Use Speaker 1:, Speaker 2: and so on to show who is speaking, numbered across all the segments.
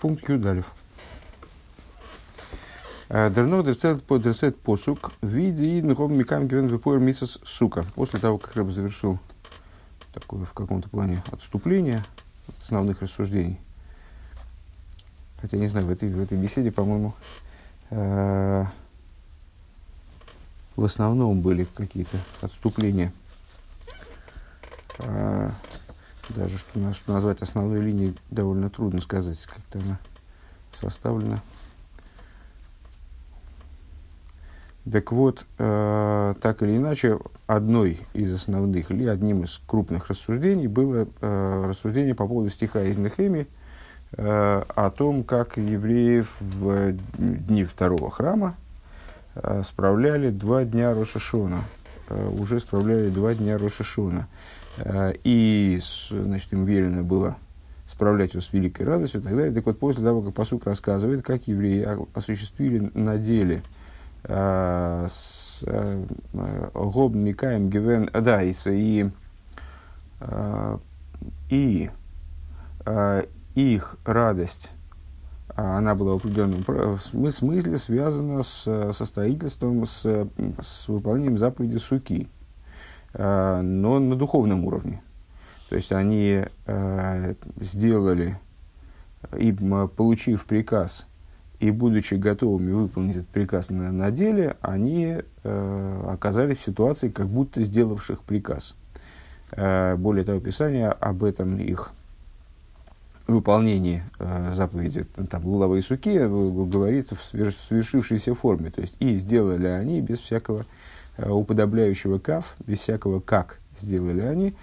Speaker 1: Пункт Юдалев. Дерно дерсет посук в виде иднхом микам гивен випоер мисас сука. После того, как Рэб завершил такое в каком-то плане отступление от основных рассуждений. Хотя не знаю, в этой, в этой беседе, по-моему, в основном были какие-то отступления. Даже что, назвать основной линией довольно трудно сказать, как-то она составлена. Так вот, э, так или иначе, одной из основных или одним из крупных рассуждений было э, рассуждение по поводу стиха из Нехеми э, о том, как евреев в дни второго храма э, справляли два дня Рошашона. Э, уже справляли два дня Рошашона. Э, и значит, им велено было справлять его с великой радостью и так далее. Так вот, после того, как посук рассказывает, как евреи осуществили на деле – Э, с э, Гоб Микаем Гивен, э, да, и, и, и их радость, она была в определенном смысле связана с, со строительством, с, с выполнением заповеди суки, но на духовном уровне. То есть они сделали, и получив приказ и будучи готовыми выполнить этот приказ на, на деле, они э, оказались в ситуации, как будто сделавших приказ. Э, более того, Писание об этом их выполнении э, заповеди там, Лулава и Суки э, говорит в свершившейся форме. То есть, и сделали они без всякого э, уподобляющего кав, без всякого как сделали они.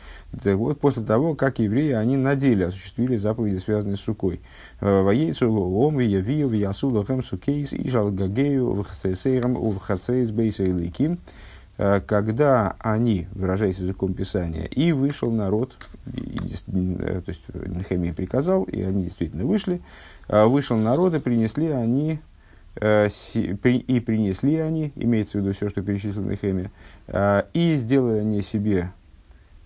Speaker 1: Так вот, после того, как евреи, они на деле осуществили заповеди, связанные с сукой. Э, Воейцу ом явию ясу лохем сукейс и жалгагею вхацейсейрам увхацейс бейсейликим. Э, когда они, выражаясь языком Писания, и вышел народ, и, э, то есть Нехемия приказал, и они действительно вышли, вышел народ, и принесли они и принесли они, имеется в виду все, что перечислил Нехемия, и сделали они себе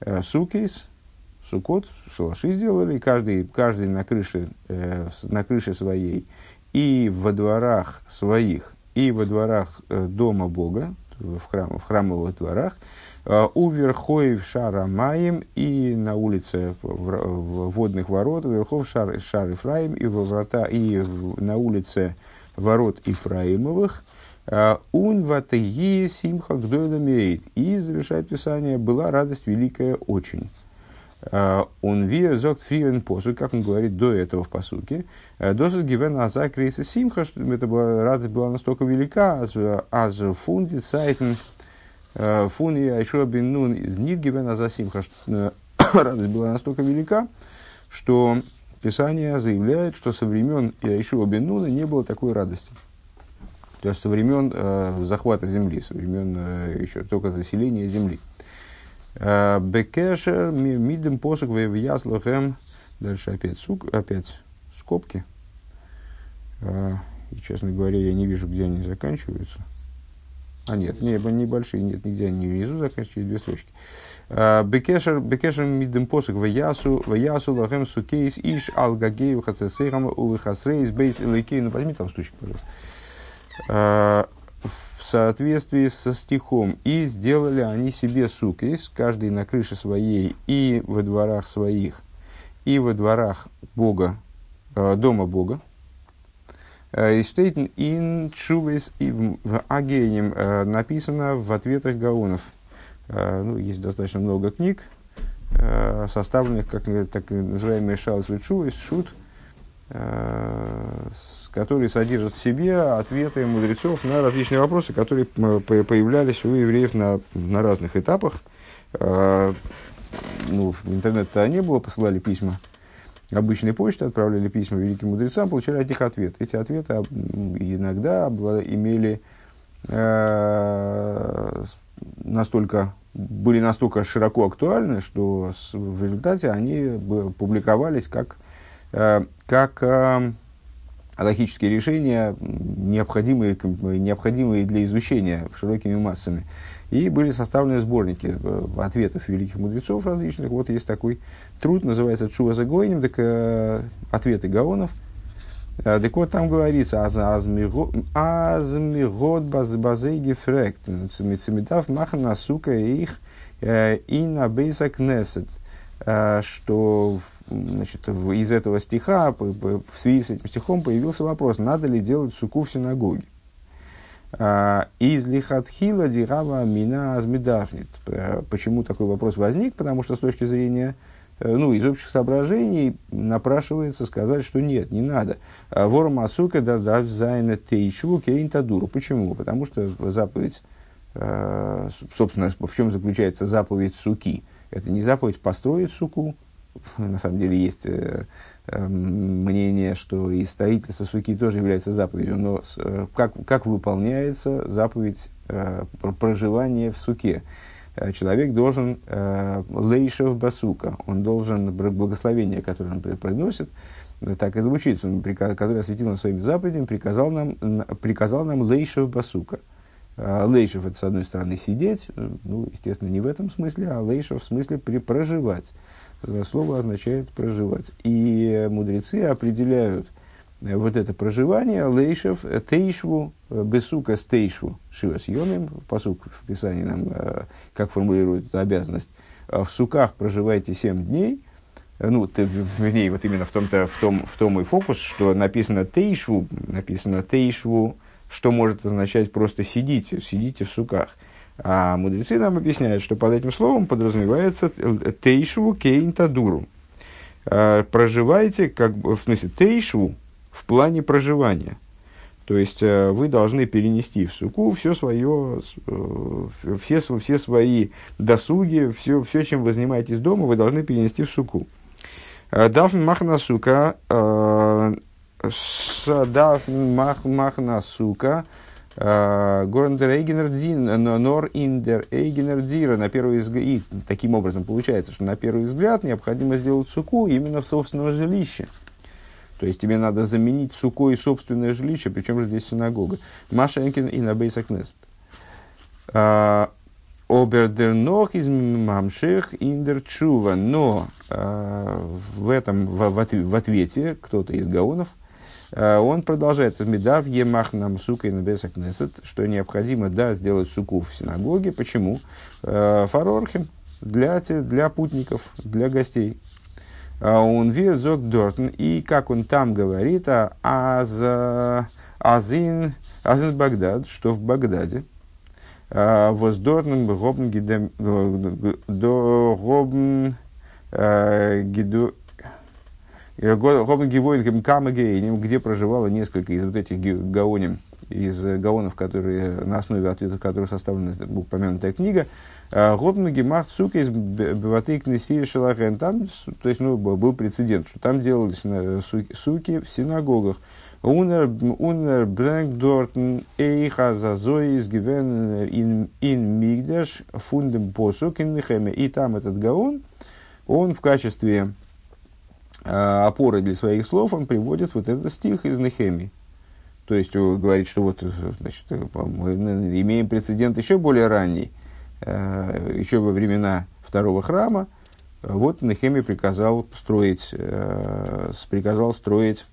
Speaker 1: Э, сукейс, сукот, шалаши сделали, каждый, каждый на, крыше, э, на крыше своей, и во дворах своих, и во дворах э, дома Бога, в, храм, в храмовых дворах, э, у верхоев шара маем и на улице в, в водных ворот, верхов шар, шар Ифраим и, во врата, и на улице ворот Ифраимовых, Ун ватеги симха гдойламеет. И завершает Писание, была радость великая очень. Он вия зогт фиен посуд, как он говорит до этого в посуке. Досус гивен аза крейса симха, что это была, радость была настолько велика, аз фунди цайтен фун и айшуа бен нун из нит гивен аза симха, радость была настолько велика, что Писание заявляет, что со времен Иешуа бен Нуна не было такой радости. То есть со времен э, захвата земли, со времен э, еще только заселения земли. Э, Бекешер мидем посук яслахем. Дальше опять, сук, опять скобки. Э, и, честно говоря, я не вижу, где они заканчиваются. А нет, не, небольшие, нет, нигде они внизу заканчиваются, две строчки. Э, Бекешер, бекешер мидем посук ваясу, ваясу лахем сукейс иш алгагею хацесейхам увыхасрейс бейс илайкей. Ну, возьми там стучек, пожалуйста. Э, в соответствии со стихом. И сделали они себе сукис, каждый на крыше своей и во дворах своих, и во дворах Бога, э, дома Бога. Э, и штейтен ин чувес и в Агенем написано в ответах Гаонов. Ну, есть достаточно много книг, составленных, как так называемые шалс шут, шут, который содержит в себе ответы мудрецов на различные вопросы, которые появлялись у евреев на, на разных этапах. Ну, в интернет-то не было, посылали письма обычной почты, отправляли письма великим мудрецам, получали от них ответ. Эти ответы иногда имели э, настолько, были настолько широко актуальны, что в результате они публиковались как, э, как э, логические решения, необходимые, необходимые для изучения широкими массами. И были составлены сборники э, ответов великих мудрецов различных. Вот есть такой труд, называется Чува Загойним, так, э, ответы Гаонов. Так вот, там говорится, азмигод базей гефрект, мецемитав махана сука их и на бейса кнесет, что значит, из этого стиха, в связи с этим стихом появился вопрос, надо ли делать суку в синагоге. Из лихатхила дирава мина азмидафнит. Почему такой вопрос возник? Потому что с точки зрения Э, ну, из общих соображений напрашивается сказать, что нет, не надо. А Вор Масука дардав зайна тейшву кейнтадуру. Почему? Потому что заповедь, э, собственно, в чем заключается заповедь суки? Это не заповедь построить суку. На самом деле есть э, мнение, что и строительство суки тоже является заповедью, но как, как выполняется заповедь проживания в суке? Э, человек должен э, лейшев басука, он должен благословение, которое он приносит, э, так и звучит, он, который осветил нам своими заповедями, приказал нам, приказал нам лейшев басука. Лейшев это, с одной стороны, сидеть, ну, естественно, не в этом смысле, а лейшев в смысле при проживать. Слово означает проживать. И мудрецы определяют – Э, вот это проживание, лейшев, э, тейшву, э, бесука с тейшву, шивас йомим, посук в Писании нам, как формулирует эту обязанность, в суках проживайте семь дней, ну, ты, вернее, вот именно в, том-то, в, том, в том и фокус, что написано тейшву, написано тейшву, что может означать просто сидите, сидите в суках. А мудрецы нам объясняют, что под этим словом подразумевается тейшву кейнтадуру. Проживайте, как в смысле, тейшву, в плане проживания. То есть э, вы должны перенести в суку все свое, э, все, все свои досуги, все, все, чем вы занимаетесь дома, вы должны перенести в суку. Э, Дафн махна сука, дафн махна сука, Горндер Эйгенер Дин, Нор Индер Эйгенер Дира, на первый взгляд, и таким образом получается, что на первый взгляд необходимо сделать суку именно в собственном жилище. То есть тебе надо заменить сукой собственное жилище, причем же здесь синагога. Машенкин и на Бейсакнест. А, Обердернох из мамшех индерчува. Но в этом, в, в ответе, кто-то из гаонов, он продолжает, Медав емах нам сука и небесакнесет, что необходимо, да, сделать суку в синагоге. Почему? Фарорхим, для, для путников, для гостей. А он везок дортен, и как он там говорит, а аз, азин, азин Багдад, что в Багдаде, а, воздортен гобн гидем, до гобн а, гиду, где проживало несколько из вот этих гаоним, из гаонов, которые, на основе ответов которых составлена упомянутая книга, Гобну гемах сука из беваты кнеси. Там, то есть, ну, был прецедент, что там делались суки в синагогах. Унер, брэнк дортен эйха зазой из гивен ин мигдаш фундем посук ин. И там этот гаун, он в качестве опоры для своих слов, он приводит вот этот стих из Нехемии. То есть, говорит, что вот, значит, мы имеем прецедент еще более ранний, Э, еще во времена второго храма, вот Нехеми приказал строить, э, приказал строить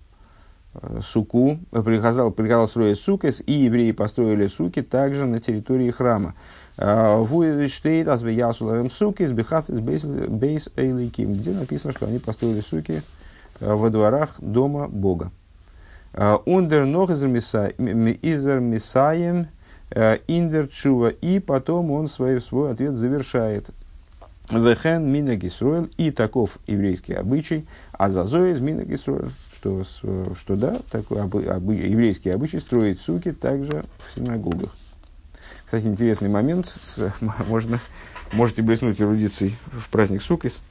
Speaker 1: э, суку, приказал, приказал строить сукес, и евреи построили суки также на территории храма. Вуэштейт азвеясуларем суки с бейс эйликим, где написано, что они построили суки во дворах дома Бога. Ундер нох изер мисаем Э, Индерчува, и потом он свой, свой ответ завершает. Вехен мина и таков еврейский обычай, а зазоэ из мина что, что да, такой обы, обы, еврейский обычай строить суки также в синагогах. Кстати, интересный момент, можно, можете блеснуть эрудицией в праздник Сукис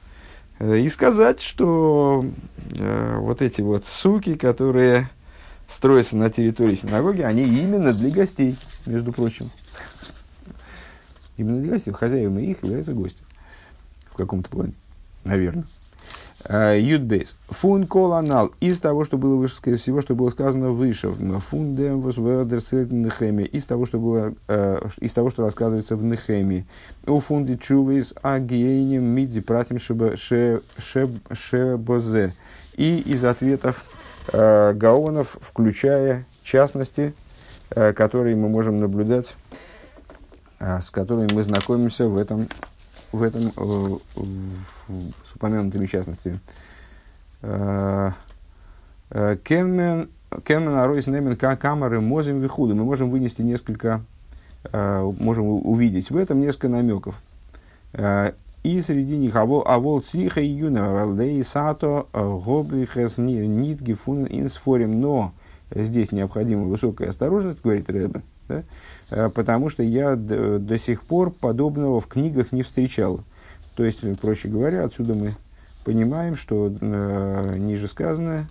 Speaker 1: э, и сказать, что э, вот эти вот суки, которые строятся на территории синагоги, они именно для гостей, между прочим. Именно для гостей. Хозяевами их являются гости. В каком-то плане. Наверное. А, Юдбейс. Фун коланал. Из того, что было выше, всего, что было сказано выше. Фундем Нехеме. Из того, что было, э, из того, что рассказывается в Нехеме. У фунди чувейс агиенем мидзи пратим шебозе. И из ответов э, гаонов, включая частности, э, которые мы можем наблюдать, э, с которыми мы знакомимся в этом, в этом э, в, с упомянутыми частностями. Э, э, Кенмен, Кенмен Аройс Немен Камеры Мозим Вихуду. Мы можем вынести несколько, можем увидеть в этом несколько намеков. И среди них авол цриха и юна валдей сато гобрихес нит гифун инсфорим. Но здесь необходима высокая осторожность, говорит Рэбе, да? потому что я до, до сих пор подобного в книгах не встречал. То есть, проще говоря, отсюда мы понимаем, что э, ниже сказанное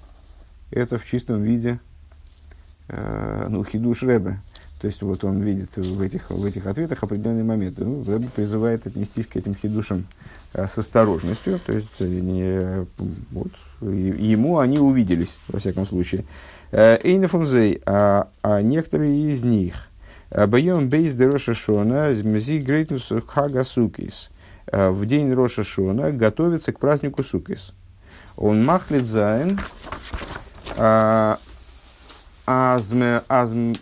Speaker 1: это в чистом виде э, ну, хидуш Рэбе. То есть вот он видит в этих, в этих ответах определенные моменты. Ну, Рэбе призывает отнестись к этим хидушам э, с осторожностью. То есть э, не, вот, и, ему они увиделись, во всяком случае. Э, Эйнафунзей, а, а некоторые из них. Э, Байом бейс дероша шона змзи грейтнус хагасукис. Э, в день Роша Шона готовится к празднику Сукис. Он махлит зайн, а, азмеветон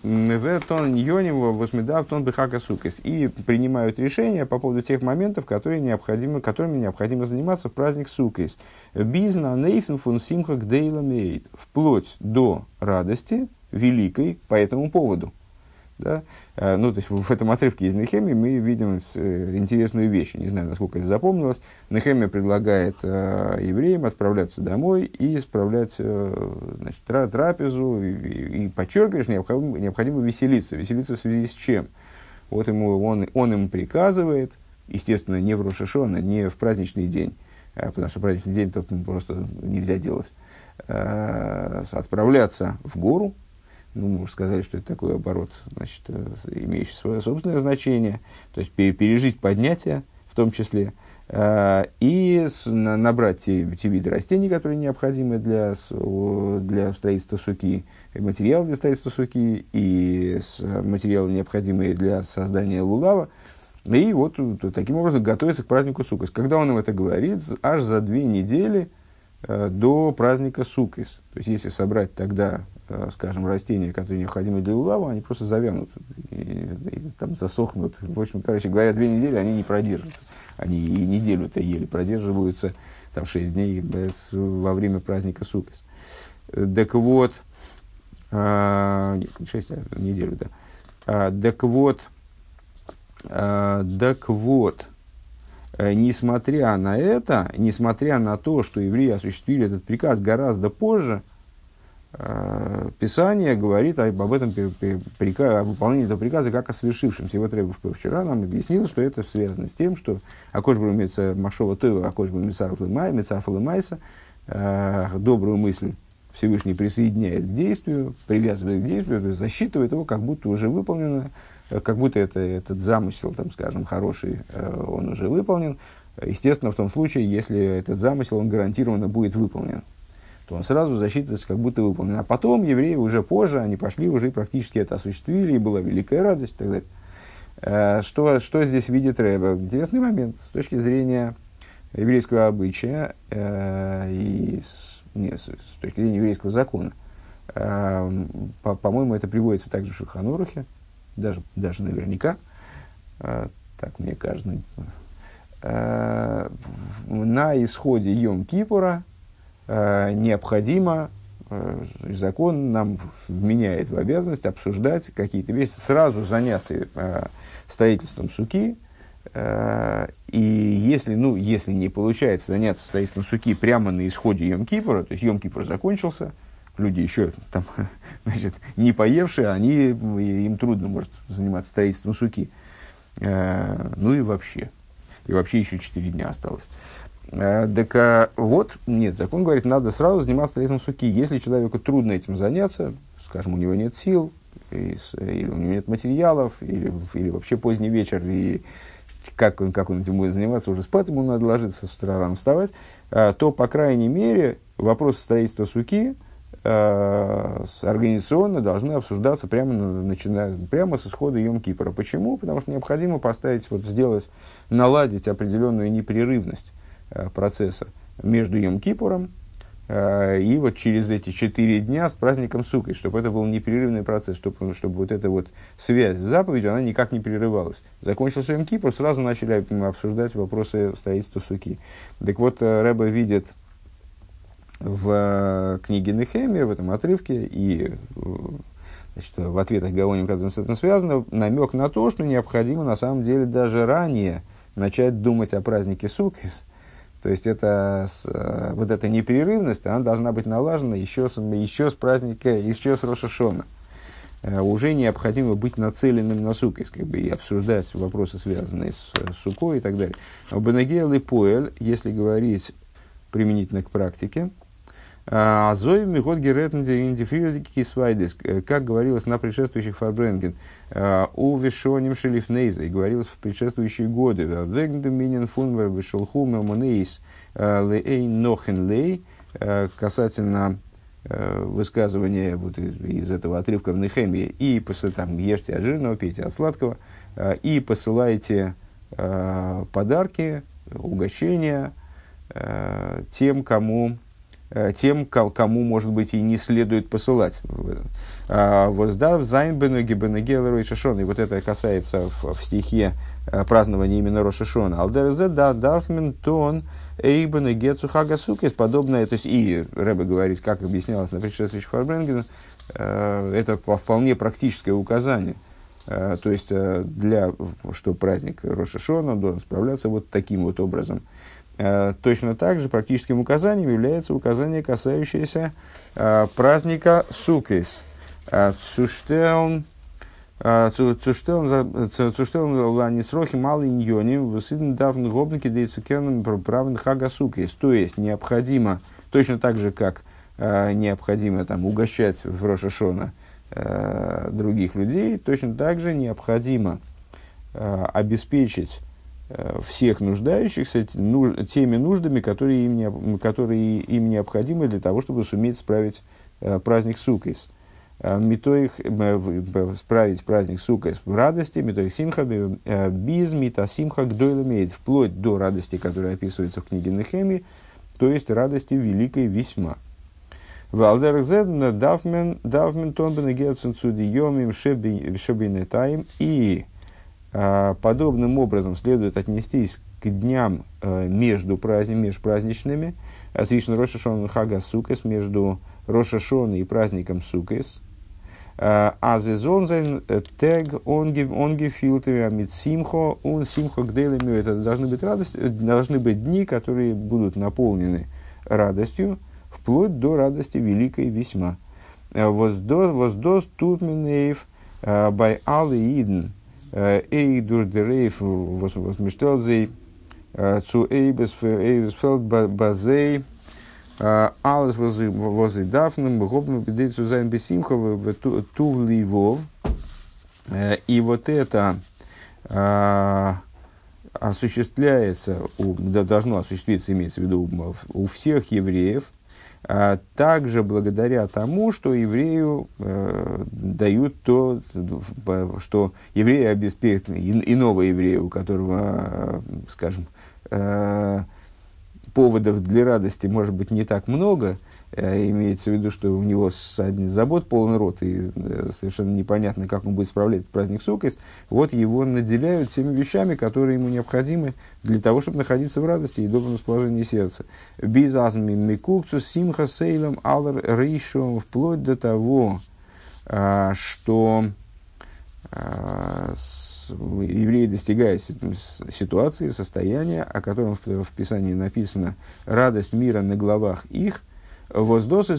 Speaker 1: йонево восмедавтон бихака сукис. И принимают решения по поводу тех моментов, которые необходимо, которыми необходимо заниматься в праздник Сукис. Бизна нейфен фун симха гдейла Вплоть до радости великой по этому поводу. Да? А, ну, то есть в этом отрывке из Нехемии мы видим э, интересную вещь. Не знаю, насколько это запомнилось. Нехемия предлагает э, евреям отправляться домой и справлять э, значит, тра трапезу. И, и, подчеркиваешь, необходимо, необходимо веселиться. Веселиться в связи с чем? Вот ему, он, он им приказывает, естественно, не в Рошашона, не в праздничный день, потому что праздничный день тут просто нельзя делать, отправляться в гору, ну, мы уже сказали, что это такой оборот, значит, э, имеющий свое собственное значение, то есть пережить поднятие в том числе, э, и набрать те, те виды растений, которые необходимы для, для строительства суки, материал для строительства суки, и материалы, необходимые для создания лулава, и вот таким образом готовится к празднику Сукас. Когда он им это говорит, аж за две недели э, до праздника Сукас. То есть, если собрать тогда Э, скажем, растения, которые необходимы для улава, они просто завянут и, и, там засохнут. В общем, короче говоря, две недели они не продержатся. Они и неделю-то еле продерживаются, там шесть дней без, во время праздника Сукас. Так вот, нет, шесть, а неделю, да. А, так вот, а, так вот, э, несмотря на это, несмотря на то, что евреи осуществили этот приказ гораздо позже, Э, Писание говорит об этом о выполнении этого приказа как о свершившемся. Вот Рэбов вчера нам объяснил, что это связано с тем, что Акош Брумица Машова Тойва, Акош Брумицарф Майса, э, добрую мысль Всевышний присоединяет к действию, привязывает к действию, то есть засчитывает его, как будто уже выполнено, э, как будто это, этот замысел, там, скажем, хороший, он уже выполнен. Естественно, в том случае, если этот замысел, он гарантированно будет выполнен то он сразу засчитывается как будто выполнен. А потом евреи уже позже, они пошли уже и практически это осуществили, и была великая радость и так далее. Э, что, что здесь видит Рэба? Интересный момент с точки зрения еврейского обычая э, и с, не, с, точки зрения еврейского закона. Э, по, по-моему, это приводится также в Шуханурухе, даже, даже наверняка, э, так мне кажется. Э, на исходе Йом-Кипура – необходимо, э, закон нам вменяет в обязанность обсуждать какие-то вещи, сразу заняться э, строительством суки, э, и если, ну, если не получается заняться строительством суки прямо на исходе Йом-Кипура, то есть Йом-Кипур закончился, люди еще там, значит, не поевшие, они, им трудно может заниматься строительством суки. Э, ну и вообще. И вообще еще 4 дня осталось. Э, так а, вот, нет, закон говорит, надо сразу заниматься лесом суки. Если человеку трудно этим заняться, скажем, у него нет сил, или у него нет материалов, или, или вообще поздний вечер, и как он, как он этим будет заниматься, уже спать ему надо ложиться, с утра рано вставать, а, то, по крайней мере, вопрос строительства суки а, организационно должны обсуждаться прямо, начиная, прямо с исхода Йом-Кипра. Почему? Потому что необходимо поставить, вот, сделать, наладить определенную непрерывность Э, процесса между Йом-Кипуром, Э, и вот через эти четыре дня с праздником Сукой, чтобы это был непрерывный процесс, чтобы, чтобы вот эта вот связь с заповедью, она никак не прерывалась. Закончился Йом Кипр, сразу начали обсуждать вопросы строительства Суки. Так вот, э, Рэба видит в э, книге Нехемия, в этом отрывке, и значит, в ответах Гаоним, когда с этим связано, намек на то, что необходимо на самом деле даже ранее начать думать о празднике Сукис – то есть это, э, вот эта непрерывность, она должна быть налажена еще с, еще с праздника, еще с Рошашона. Э, уже необходимо быть нацеленным на сукой, как бы, и обсуждать вопросы, связанные с, с сукой и так далее. Бенегел и Поэль, если говорить применительно к практике, Азой мигот геретнде индифризики свайдес, э, как говорилось на предшествующих фарбренген, э, у вишоним шелифнейза, и говорилось в предшествующие годы, вегнде минен фунвер вишелху мемонейс э, лей нохен лей, касательно высказывания вот из, из этого отрывка в Нехемии, и после, там, ешьте от жирного, пейте от сладкого, и посылайте подарки, угощения тем, кому тем, кому, может быть, и не следует посылать. А, Воздар зайн бенеги бенегел Рошашон. И вот это касается в, в стихе э, празднования именно Рошашона. Алдерзе да дарфмен тон эйбен хагасукес. Подобное, то есть и Рэбе говорит, как объяснялось на предшествующих Фарбренген, э, это вполне практическое указание. То есть, для, что праздник Рошашона должен справляться вот таким вот образом – Э, точно так же практическим указанием является указание, касающееся э, праздника Сукис. Э, Цуштелн ланисрохи малый иньоним высыден давны гобники да и цукерным правен хага Сукис. То есть необходимо, точно так же, как необходимо там, угощать в Рошашона других людей, точно так же необходимо обеспечить Э, всех нуждающихся теми нуждами, которые им, которые им необходимы для того, чтобы суметь справить э, праздник Сукис. Э, Митоих, справить праздник Сукис в радости, Митоих Симха, без Мита Симха Гдойлемейд, вплоть до радости, которая описывается в книге Нехеми, то есть радости великой весьма. Валдерзед давмен давмен тонбен герцен цудиемим шебинетаем и подобным образом следует отнестись к дням э, между праздниками, межпраздничными, свишен Рошашон Хага Сукес, между Рошашон и праздником Сукес. А, а зезонзен э, тег онги филтами амит симхо, он симхо гделеми. Это должны быть, радость, должны быть дни, которые будут наполнены радостью, вплоть до радости великой весьма. Э, воздос тут минеев бай алы иден – Эй дурдерейф возмештелзей цу эйбесфелд базей alles was ich darf, гобну бедей zu sein бесимха в тув ливов. И вот это осуществляется, должно осуществиться, имеется в виду, у всех евреев, также благодаря тому, что еврею э, дают то, что евреи обеспечат, иного еврея, у которого, э, скажем, э, поводов для радости может быть не так много, имеется в виду, что у него один забот полный рот, и э, совершенно непонятно, как он будет справлять праздник Суккис, вот его наделяют теми вещами, которые ему необходимы для того, чтобы находиться в радости и добром расположении сердца. Бизазми микукцу симха сейлом алр рейшом, вплоть до того, а, что а, евреи достигают ситуации, состояния, о котором в Писании написано «радость мира на главах их», Воздос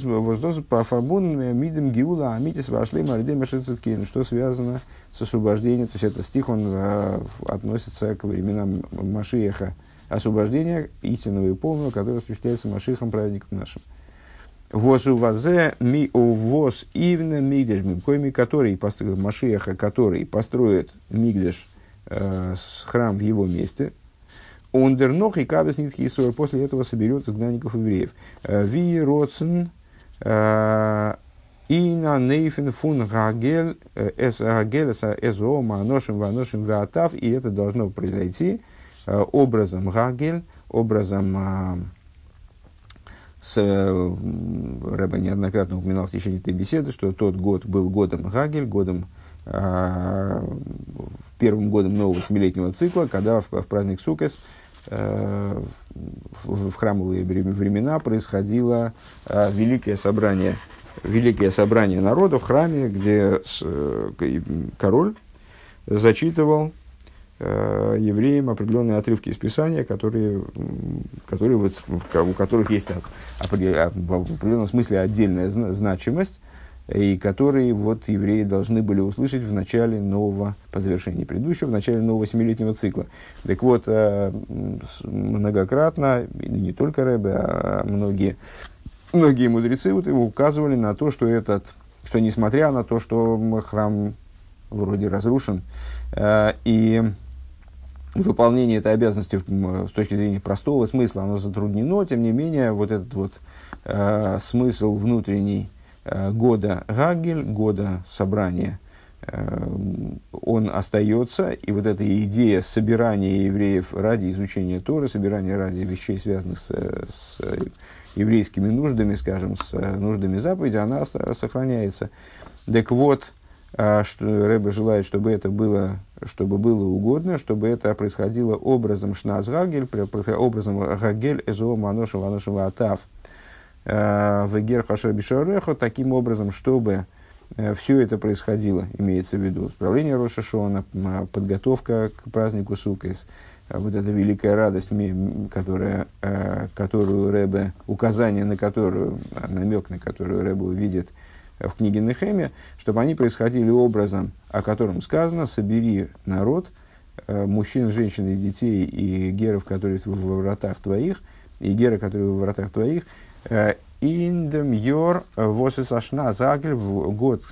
Speaker 1: по фарбун мидем гиула амитис вошли мардем что связано с освобождением. То есть этот стих он э, относится к временам Машиеха освобождения истинного и полного, которое осуществляется Машихом праведником нашим. Возу вазе ми увоз ивна мигдеш коими который построит Машиеха, который построит мигдеш э, храм в его месте, Ундернох и кабес нитхи Исуэр. После этого соберет изгнанников евреев. Э, Ви роцен э, и на нейфен фун гагель э, эс гагель эс ома ношим ваношим ватав. И это должно произойти образом гагель, образом с, Рэба неоднократно упоминал в течение этой беседы, что тот год был годом Гагель, годом первым годом нового семилетнего цикла, когда в, в праздник Сукес в, в храмовые времена происходило э, великое собрание, великое собрание народа в храме, где э, король зачитывал э, евреям определенные отрывки из Писания, которые, которые вот, у которых есть в определенном смысле отдельная значимость, и которые вот евреи должны были услышать в начале нового, по завершении предыдущего, в начале нового семилетнего цикла. Так вот, э, многократно, не только Рэбе, а многие, многие мудрецы вот его указывали на то, что этот, что несмотря на то, что храм вроде разрушен, э, и выполнение этой обязанности с точки зрения простого смысла, оно затруднено, тем не менее, вот этот вот э, смысл внутренний, года Гагель, года собрания, э, он остается, и вот эта идея собирания евреев ради изучения Торы, собирания ради вещей, связанных с, с еврейскими нуждами, скажем, с нуждами заповеди, она сохраняется. Так вот, э, что Рэбе желает, чтобы это было, чтобы было угодно, чтобы это происходило образом Шназгагель, образом Гагель, Эзо, Маношев, Маношев, Атав – Э, в Хашер Бишарехо таким образом, чтобы э, все это происходило, имеется в виду справление Рошашона, подготовка к празднику Сукес, э, вот эта великая радость, которая, которую Рэбе, указание на которую, намек на которую Рэбе увидит в книге Нехеме, чтобы они происходили образом, о котором сказано, собери народ, мужчин, женщин и детей, и геров, которые в вратах твоих, и геры, которые в вратах твоих, Индем Йор Восис Ашна Загель в год,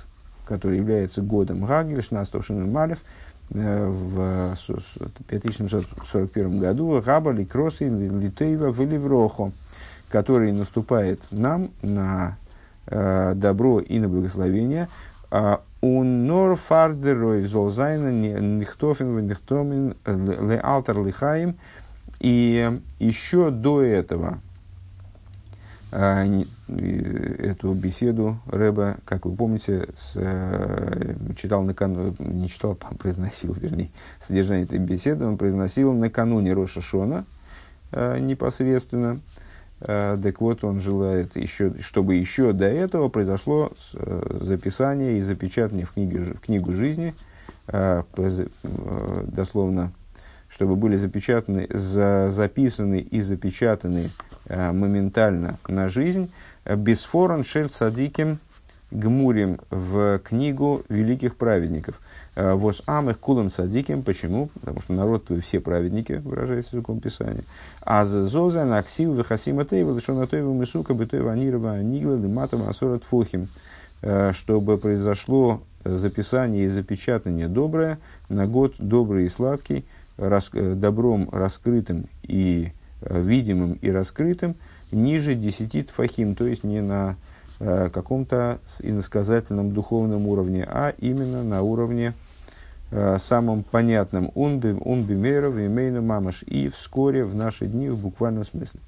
Speaker 1: который является годом Гагель, Шнастовшин Малев, э, в 5741 году Габали Кросы Литейва в Ливрохо, который наступает нам на э, добро и на благословение. Он нор фардерой золзайна нихтофин нихтомин ле алтер лихаим. И еще до этого, эту беседу Рэба, как вы помните, с, э, читал накануне, не читал, а произносил, вернее, содержание этой беседы, он произносил накануне Роша Шона э, непосредственно. Э, так вот, он желает, еще, чтобы еще до этого произошло записание и запечатание в, книге, в книгу жизни, дословно, чтобы были запечатаны, за, записаны и запечатаны моментально на жизнь. Бесфоран шель цадиким гмурим в книгу великих праведников. Э, Вос амых кулам цадиким. Почему? Потому что народ твой все праведники, выражается языком Писания. А за зоза на аксил вихасима тейва лишона тейва мисука бытойва анирова анигла лиматом асорат фухим. Э, чтобы произошло записание и запечатание доброе на год добрый и сладкий, рас, добром раскрытым и Э, видимым и раскрытым ниже десяти тфахим, то есть не на э, каком-то иносказательном духовном уровне, а именно на уровне э, самым понятным. Он бимеров, имейну мамаш. И вскоре в наши дни в буквальном смысле.